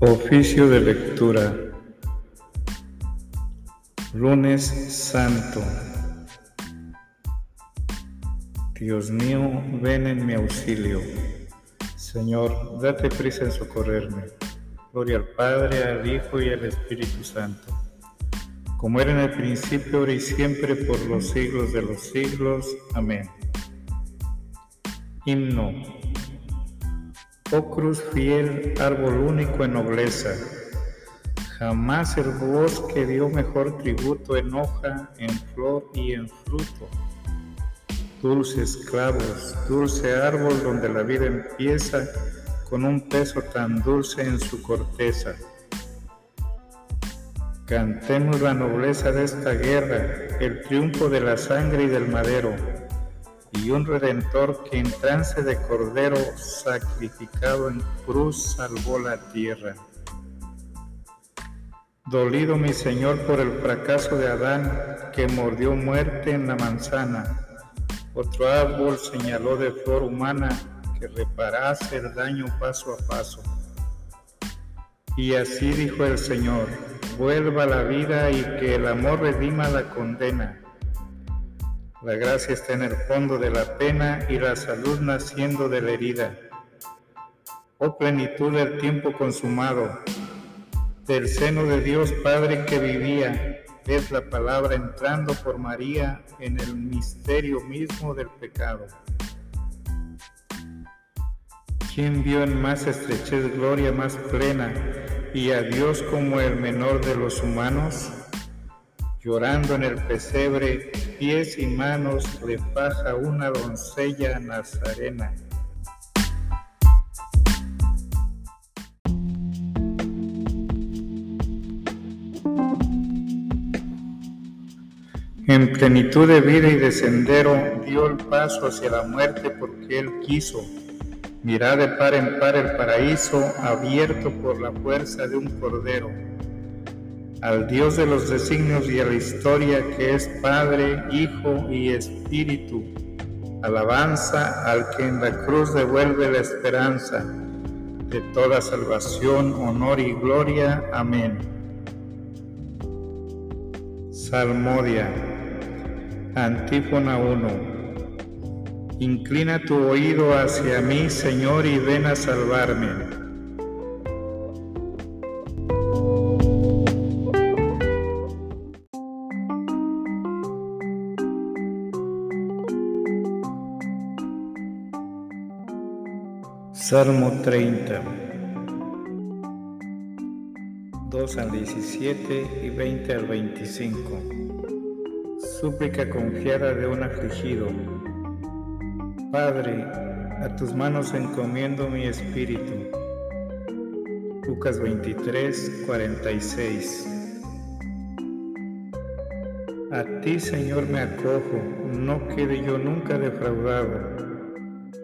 Oficio de lectura. Lunes Santo. Dios mío, ven en mi auxilio. Señor, date prisa en socorrerme. Gloria al Padre, al Hijo y al Espíritu Santo. Como era en el principio, ahora y siempre, por los siglos de los siglos. Amén. Himno. Oh cruz fiel, árbol único en nobleza, jamás el bosque dio mejor tributo en hoja, en flor y en fruto. Dulces clavos, dulce árbol donde la vida empieza con un peso tan dulce en su corteza. Cantemos la nobleza de esta guerra, el triunfo de la sangre y del madero y un redentor que en trance de cordero sacrificado en cruz salvó la tierra. Dolido mi Señor por el fracaso de Adán que mordió muerte en la manzana, otro árbol señaló de flor humana que reparase el daño paso a paso. Y así dijo el Señor, vuelva la vida y que el amor redima la condena la gracia está en el fondo de la pena y la salud naciendo de la herida. Oh plenitud del tiempo consumado, del seno de Dios Padre que vivía, es la palabra entrando por María en el misterio mismo del pecado. ¿Quién vio en más estrechez gloria más plena y a Dios como el menor de los humanos? Llorando en el pesebre, pies y manos le faja una doncella nazarena. En plenitud de vida y de sendero dio el paso hacia la muerte porque él quiso. Mirá de par en par el paraíso abierto por la fuerza de un cordero al Dios de los designios y a la historia que es Padre, Hijo y Espíritu. Alabanza al que en la cruz devuelve la esperanza de toda salvación, honor y gloria. Amén. Salmodia. Antífona 1. Inclina tu oído hacia mí, Señor, y ven a salvarme. Salmo 30, 2 al 17 y 20 al 25. Súplica confiada de un afligido. Padre, a tus manos encomiendo mi espíritu. Lucas 23, 46. A ti, Señor, me acojo, no quede yo nunca defraudado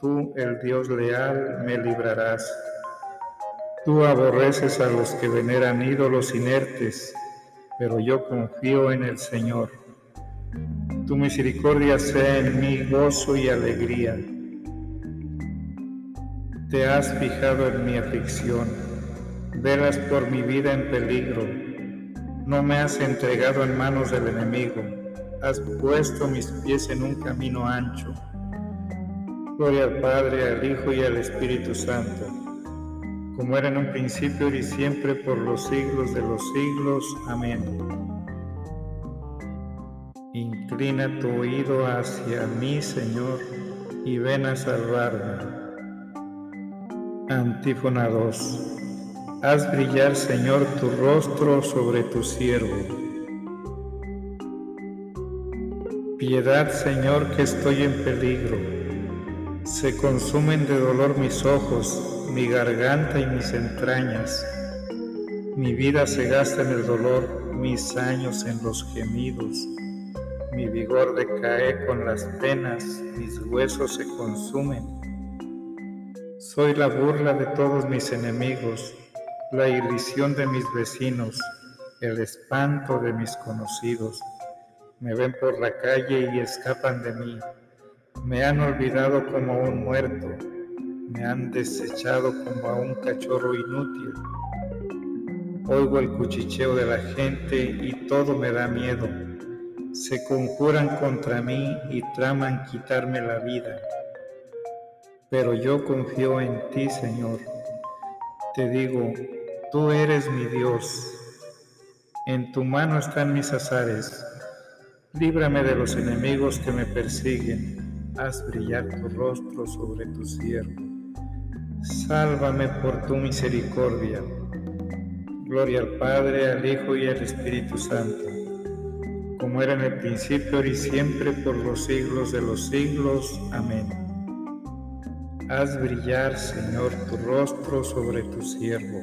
Tú, el Dios leal, me librarás. Tú aborreces a los que veneran ídolos inertes, pero yo confío en el Señor. Tu misericordia sea en mí gozo y alegría. Te has fijado en mi aflicción, velas por mi vida en peligro. No me has entregado en manos del enemigo, has puesto mis pies en un camino ancho Gloria al Padre, al Hijo y al Espíritu Santo, como era en un principio y siempre por los siglos de los siglos. Amén. Inclina tu oído hacia mí, Señor, y ven a salvarme. Antífona 2. Haz brillar, Señor, tu rostro sobre tu siervo. Piedad, Señor, que estoy en peligro se consumen de dolor mis ojos, mi garganta y mis entrañas. Mi vida se gasta en el dolor, mis años en los gemidos. Mi vigor decae con las penas, mis huesos se consumen. Soy la burla de todos mis enemigos, la irrisión de mis vecinos, el espanto de mis conocidos. Me ven por la calle y escapan de mí. Me han olvidado como un muerto, me han desechado como a un cachorro inútil. Oigo el cuchicheo de la gente y todo me da miedo. Se conjuran contra mí y traman quitarme la vida. Pero yo confío en ti, Señor. Te digo, tú eres mi Dios. En tu mano están mis azares. Líbrame de los enemigos que me persiguen haz brillar tu rostro sobre tu siervo. Sálvame por tu misericordia. Gloria al Padre, al Hijo y al Espíritu Santo, como era en el principio y siempre por los siglos de los siglos. Amén. Haz brillar, Señor, tu rostro sobre tu siervo.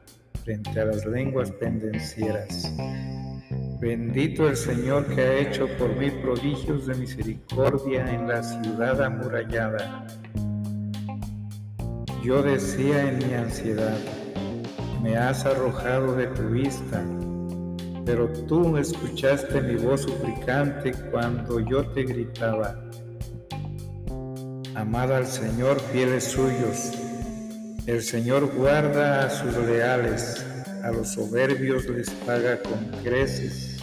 frente a las lenguas pendencieras. Bendito el Señor que ha hecho por mí prodigios de misericordia en la ciudad amurallada. Yo decía en mi ansiedad, me has arrojado de tu vista, pero tú escuchaste mi voz suplicante cuando yo te gritaba. Amad al Señor, fieles suyos, el Señor guarda a sus leales, a los soberbios les paga con creces.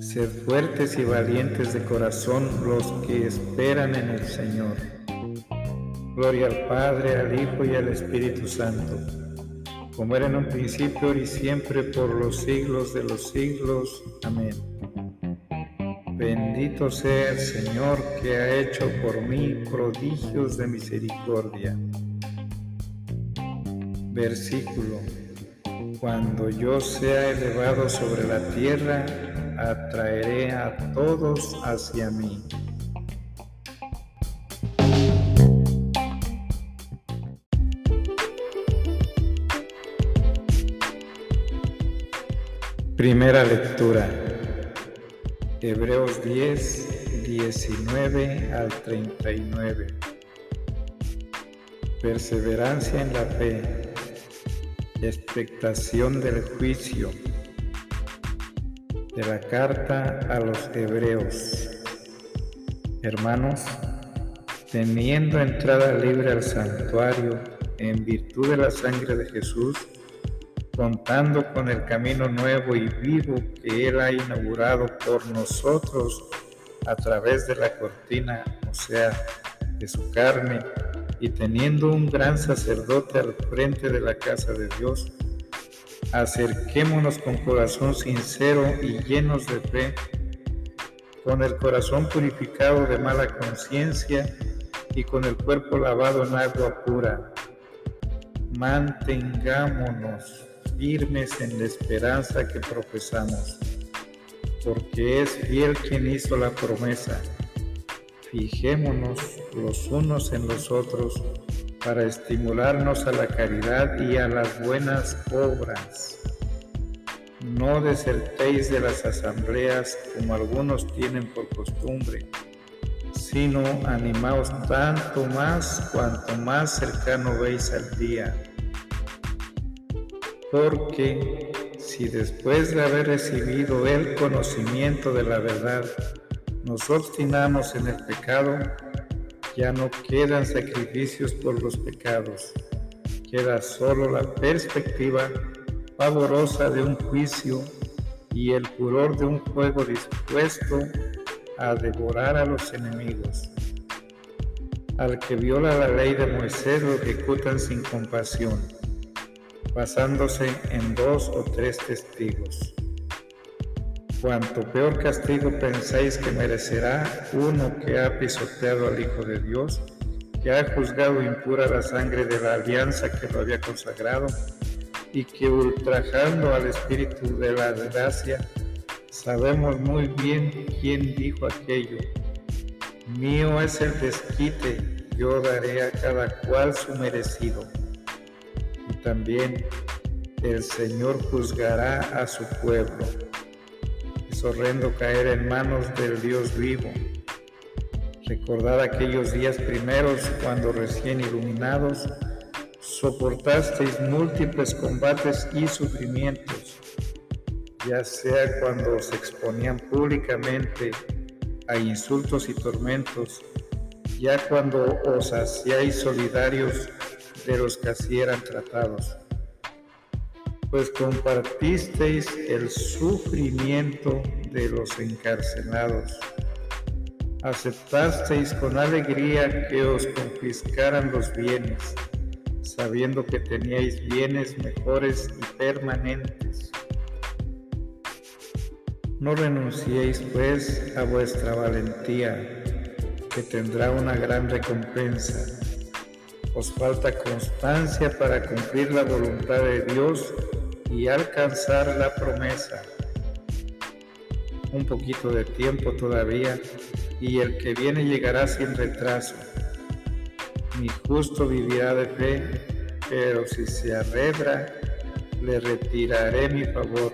Sed fuertes y valientes de corazón los que esperan en el Señor. Gloria al Padre, al Hijo y al Espíritu Santo, como era en un principio y siempre por los siglos de los siglos. Amén. Bendito sea el Señor que ha hecho por mí prodigios de misericordia. Versículo. Cuando yo sea elevado sobre la tierra, atraeré a todos hacia mí. Primera lectura. Hebreos 10, 19 al 39. Perseverancia en la fe, expectación del juicio de la carta a los Hebreos. Hermanos, teniendo entrada libre al santuario en virtud de la sangre de Jesús, contando con el camino nuevo y vivo que Él ha inaugurado por nosotros a través de la cortina, o sea, de su carne, y teniendo un gran sacerdote al frente de la casa de Dios, acerquémonos con corazón sincero y llenos de fe, con el corazón purificado de mala conciencia y con el cuerpo lavado en agua pura. Mantengámonos firmes en la esperanza que profesamos, porque es fiel quien hizo la promesa. Fijémonos los unos en los otros para estimularnos a la caridad y a las buenas obras. No desertéis de las asambleas como algunos tienen por costumbre, sino animaos tanto más cuanto más cercano veis al día porque si después de haber recibido el conocimiento de la verdad nos obstinamos en el pecado, ya no quedan sacrificios por los pecados, queda solo la perspectiva pavorosa de un juicio y el furor de un fuego dispuesto a devorar a los enemigos. Al que viola la ley de Moisés lo ejecutan sin compasión, basándose en dos o tres testigos. Cuanto peor castigo pensáis que merecerá uno que ha pisoteado al Hijo de Dios, que ha juzgado impura la sangre de la alianza que lo había consagrado, y que ultrajando al Espíritu de la gracia, sabemos muy bien quién dijo aquello. Mío es el desquite, yo daré a cada cual su merecido. También el Señor juzgará a su pueblo. Es horrendo caer en manos del Dios vivo. Recordad aquellos días primeros cuando recién iluminados soportasteis múltiples combates y sufrimientos, ya sea cuando os exponían públicamente a insultos y tormentos, ya cuando os hacíais solidarios de los que así eran tratados, pues compartisteis el sufrimiento de los encarcelados. Aceptasteis con alegría que os confiscaran los bienes sabiendo que teníais bienes mejores y permanentes. No renunciéis pues a vuestra valentía, que tendrá una gran recompensa. Os falta constancia para cumplir la voluntad de Dios y alcanzar la promesa. Un poquito de tiempo todavía y el que viene llegará sin retraso mi justo vivirá de fe, pero si se arredra, le retiraré mi favor.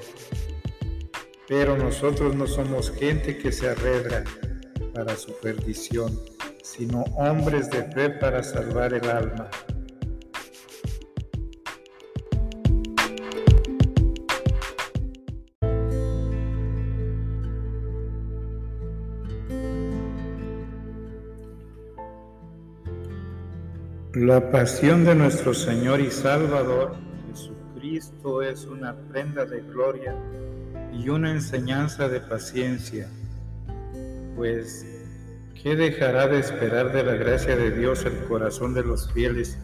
Pero nosotros no somos gente que se arredra para su perdición, sino hombres de fe para salvar el alma. La pasión de nuestro Señor y Salvador Jesucristo es una prenda de gloria y una enseñanza de paciencia, pues ¿qué dejará de esperar de la gracia de Dios el corazón de los fieles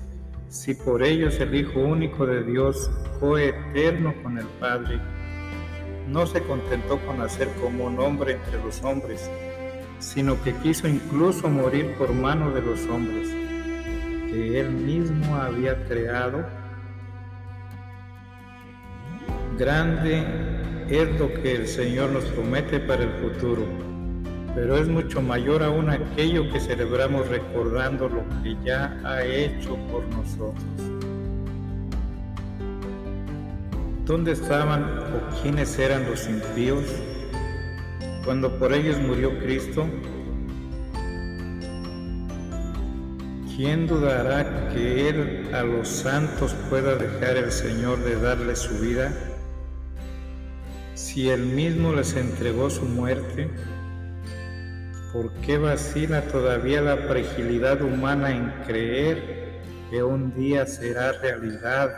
si por ellos el Hijo único de Dios, coeterno con el Padre, no se contentó con hacer como un hombre entre los hombres, sino que quiso incluso morir por mano de los hombres? que Él mismo había creado. Grande es lo que el Señor nos promete para el futuro, pero es mucho mayor aún aquello que celebramos recordando lo que ya ha hecho por nosotros. ¿Dónde estaban o quiénes eran los impíos cuando por ellos murió Cristo? ¿Quién dudará que Él a los santos pueda dejar el Señor de darle su vida? Si Él mismo les entregó su muerte, ¿por qué vacila todavía la fragilidad humana en creer que un día será realidad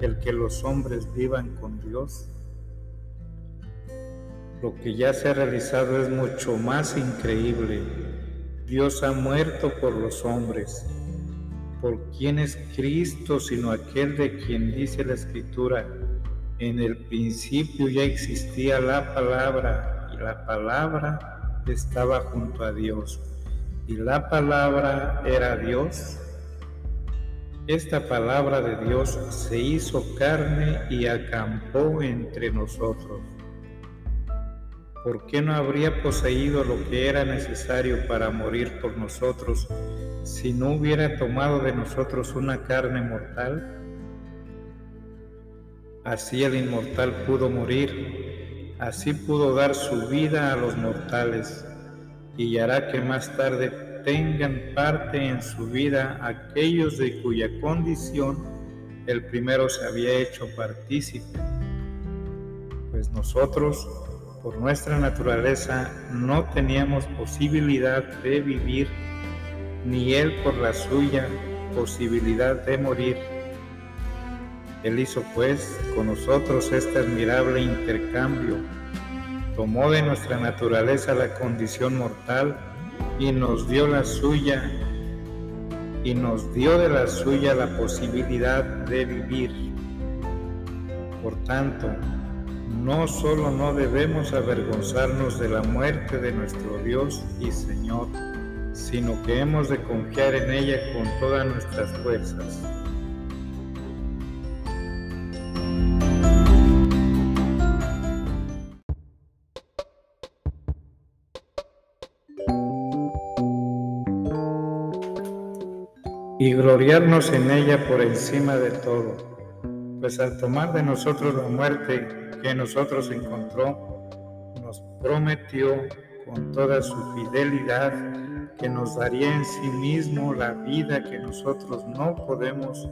el que los hombres vivan con Dios? Lo que ya se ha realizado es mucho más increíble Dios ha muerto por los hombres. ¿Por quién es Cristo sino aquel de quien dice la Escritura? En el principio ya existía la palabra y la palabra estaba junto a Dios y la palabra era Dios. Esta palabra de Dios se hizo carne y acampó entre nosotros. ¿por qué no habría poseído lo que era necesario para morir por nosotros si no hubiera tomado de nosotros una carne mortal? Así el inmortal pudo morir, así pudo dar su vida a los mortales, y hará que más tarde tengan parte en su vida aquellos de cuya condición el primero se había hecho partícipe. Pues nosotros por nuestra naturaleza no teníamos posibilidad de vivir, ni Él por la suya posibilidad de morir. Él hizo pues con nosotros este admirable intercambio. Tomó de nuestra naturaleza la condición mortal y nos dio la suya y nos dio de la suya la posibilidad de vivir. Por tanto, no solo no debemos avergonzarnos de la muerte de nuestro Dios y Señor, sino que hemos de confiar en ella con todas nuestras fuerzas. Gloriarnos en ella por encima de todo, pues al tomar de nosotros la muerte que nosotros encontró, nos prometió con toda su fidelidad que nos daría en sí mismo la vida que nosotros no podemos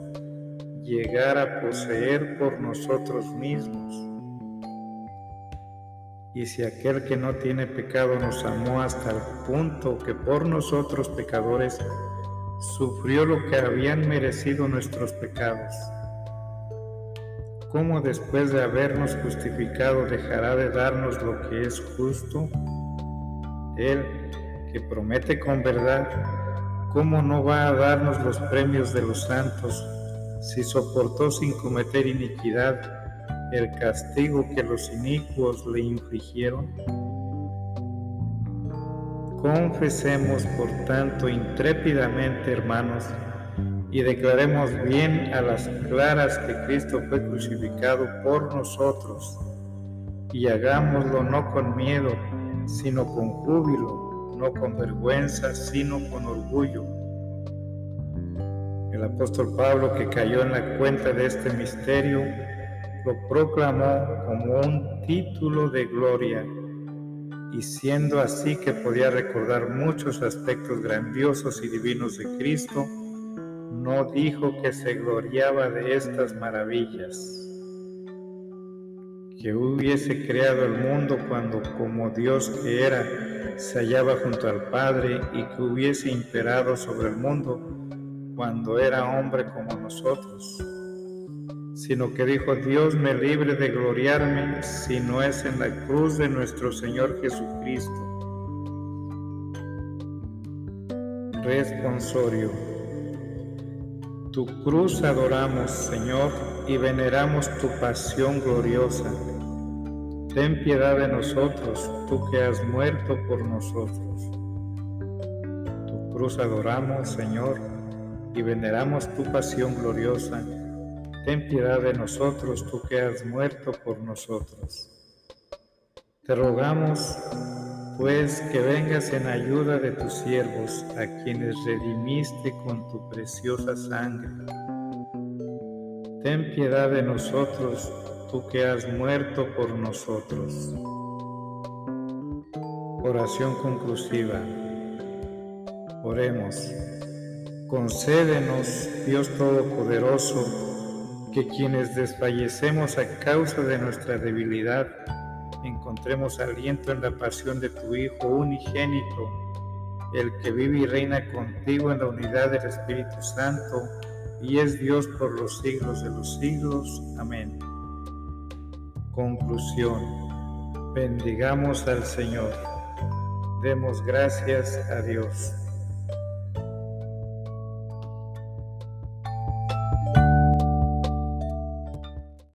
llegar a poseer por nosotros mismos. Y si aquel que no tiene pecado nos amó hasta el punto que por nosotros pecadores sufrió lo que habían merecido nuestros pecados. ¿Cómo después de habernos justificado dejará de darnos lo que es justo? Él, que promete con verdad, ¿cómo no va a darnos los premios de los santos si soportó sin cometer iniquidad el castigo que los inicuos le infligieron? Confesemos, por tanto, intrépidamente, hermanos, y declaremos bien a las claras que Cristo fue crucificado por nosotros, y hagámoslo no con miedo, sino con júbilo, no con vergüenza, sino con orgullo. El apóstol Pablo, que cayó en la cuenta de este misterio, lo proclamó como un título de gloria y siendo así que podía recordar muchos aspectos grandiosos y divinos de Cristo, no dijo que se gloriaba de estas maravillas, que hubiese creado el mundo cuando como Dios que era se hallaba junto al Padre y que hubiese imperado sobre el mundo cuando era hombre como nosotros sino que dijo, Dios me libre de gloriarme si no es en la cruz de nuestro Señor Jesucristo. Responsorio. Tu cruz adoramos, Señor, y veneramos tu pasión gloriosa. Ten piedad de nosotros, tú que has muerto por nosotros. Tu cruz adoramos, Señor, y veneramos tu pasión gloriosa ten piedad de nosotros, tú que has muerto por nosotros. Te rogamos, pues, que vengas en ayuda de tus siervos, a quienes redimiste con tu preciosa sangre. Ten piedad de nosotros, tú que has muerto por nosotros. Oración conclusiva. Oremos. Concédenos, Dios Todopoderoso, que quienes desfallecemos a causa de nuestra debilidad, encontremos aliento en la pasión de tu Hijo unigénito, el que vive y reina contigo en la unidad del Espíritu Santo, y es Dios por los siglos de los siglos. Amén. Conclusión. Bendigamos al Señor. Demos gracias a Dios.